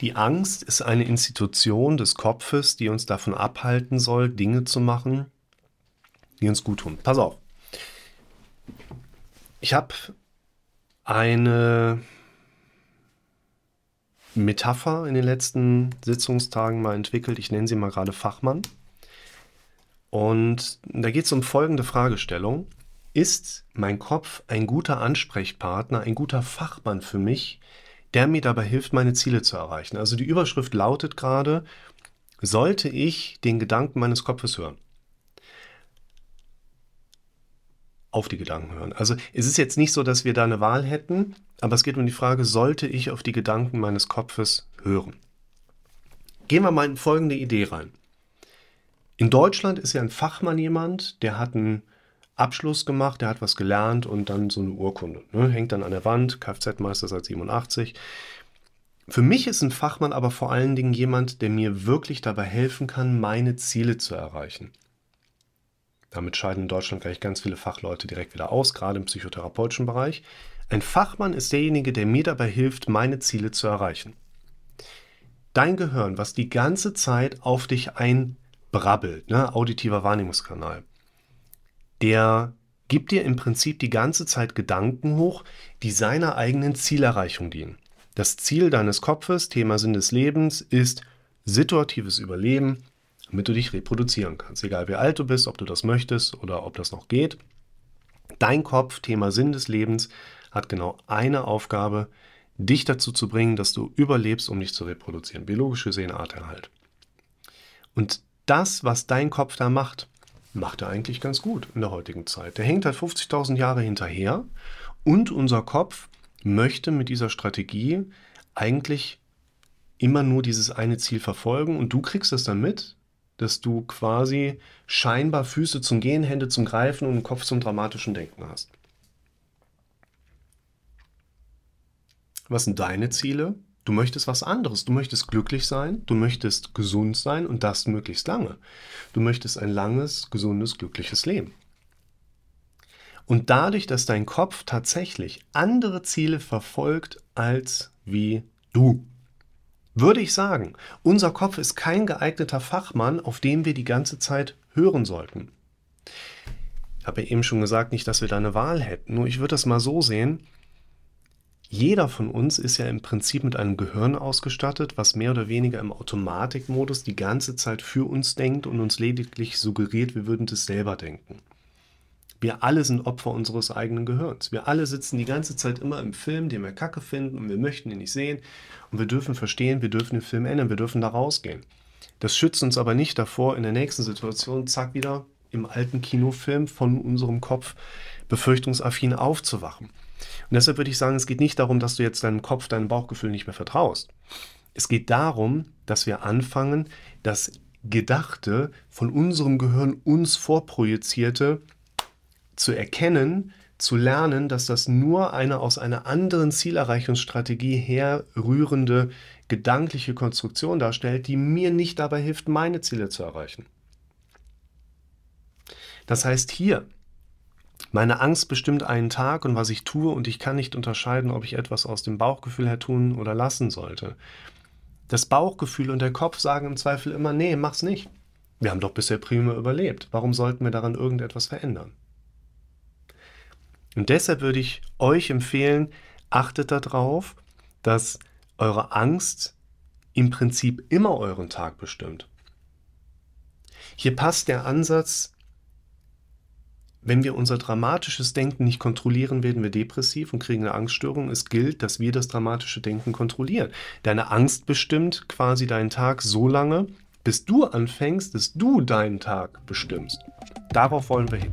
Die Angst ist eine Institution des Kopfes, die uns davon abhalten soll, Dinge zu machen, die uns gut tun. Pass auf. Ich habe eine Metapher in den letzten Sitzungstagen mal entwickelt. Ich nenne sie mal gerade Fachmann. Und da geht es um folgende Fragestellung. Ist mein Kopf ein guter Ansprechpartner, ein guter Fachmann für mich, der mir dabei hilft, meine Ziele zu erreichen? Also die Überschrift lautet gerade, sollte ich den Gedanken meines Kopfes hören? Auf die Gedanken hören. Also es ist jetzt nicht so, dass wir da eine Wahl hätten, aber es geht um die Frage, sollte ich auf die Gedanken meines Kopfes hören? Gehen wir mal in folgende Idee rein. In Deutschland ist ja ein Fachmann jemand, der hat einen Abschluss gemacht, der hat was gelernt und dann so eine Urkunde. Ne? Hängt dann an der Wand, Kfz-Meister seit 87. Für mich ist ein Fachmann aber vor allen Dingen jemand, der mir wirklich dabei helfen kann, meine Ziele zu erreichen. Damit scheiden in Deutschland gleich ganz viele Fachleute direkt wieder aus, gerade im psychotherapeutischen Bereich. Ein Fachmann ist derjenige, der mir dabei hilft, meine Ziele zu erreichen. Dein Gehirn, was die ganze Zeit auf dich ein brabbelt, ne? auditiver Wahrnehmungskanal, der gibt dir im Prinzip die ganze Zeit Gedanken hoch, die seiner eigenen Zielerreichung dienen. Das Ziel deines Kopfes, Thema Sinn des Lebens, ist situatives Überleben, damit du dich reproduzieren kannst. Egal wie alt du bist, ob du das möchtest oder ob das noch geht. Dein Kopf, Thema Sinn des Lebens, hat genau eine Aufgabe, dich dazu zu bringen, dass du überlebst, um dich zu reproduzieren. Biologisch gesehen Arterhalt. Und das, was dein Kopf da macht, macht er eigentlich ganz gut in der heutigen Zeit. Der hängt halt 50.000 Jahre hinterher und unser Kopf möchte mit dieser Strategie eigentlich immer nur dieses eine Ziel verfolgen und du kriegst es dann mit, dass du quasi scheinbar Füße zum Gehen, Hände zum Greifen und Kopf zum dramatischen Denken hast. Was sind deine Ziele? Du möchtest was anderes. Du möchtest glücklich sein, du möchtest gesund sein und das möglichst lange. Du möchtest ein langes, gesundes, glückliches Leben. Und dadurch, dass dein Kopf tatsächlich andere Ziele verfolgt als wie du, würde ich sagen, unser Kopf ist kein geeigneter Fachmann, auf den wir die ganze Zeit hören sollten. Ich habe ja eben schon gesagt, nicht, dass wir da eine Wahl hätten. Nur ich würde das mal so sehen, jeder von uns ist ja im Prinzip mit einem Gehirn ausgestattet, was mehr oder weniger im Automatikmodus die ganze Zeit für uns denkt und uns lediglich suggeriert, wir würden das selber denken. Wir alle sind Opfer unseres eigenen Gehirns. Wir alle sitzen die ganze Zeit immer im Film, den wir kacke finden und wir möchten ihn nicht sehen. Und wir dürfen verstehen, wir dürfen den Film ändern, wir dürfen da rausgehen. Das schützt uns aber nicht davor, in der nächsten Situation, zack, wieder im alten Kinofilm von unserem Kopf befürchtungsaffin aufzuwachen. Und deshalb würde ich sagen, es geht nicht darum, dass du jetzt deinem Kopf, deinem Bauchgefühl nicht mehr vertraust. Es geht darum, dass wir anfangen, das Gedachte von unserem Gehirn uns vorprojizierte zu erkennen, zu lernen, dass das nur eine aus einer anderen Zielerreichungsstrategie herrührende gedankliche Konstruktion darstellt, die mir nicht dabei hilft, meine Ziele zu erreichen. Das heißt hier, meine Angst bestimmt einen Tag und was ich tue und ich kann nicht unterscheiden, ob ich etwas aus dem Bauchgefühl her tun oder lassen sollte. Das Bauchgefühl und der Kopf sagen im Zweifel immer, nee, mach's nicht. Wir haben doch bisher prima überlebt. Warum sollten wir daran irgendetwas verändern? Und deshalb würde ich euch empfehlen, achtet darauf, dass eure Angst im Prinzip immer euren Tag bestimmt. Hier passt der Ansatz wenn wir unser dramatisches Denken nicht kontrollieren, werden wir depressiv und kriegen eine Angststörung. Es gilt, dass wir das dramatische Denken kontrollieren. Deine Angst bestimmt quasi deinen Tag so lange, bis du anfängst, dass du deinen Tag bestimmst. Darauf wollen wir hin.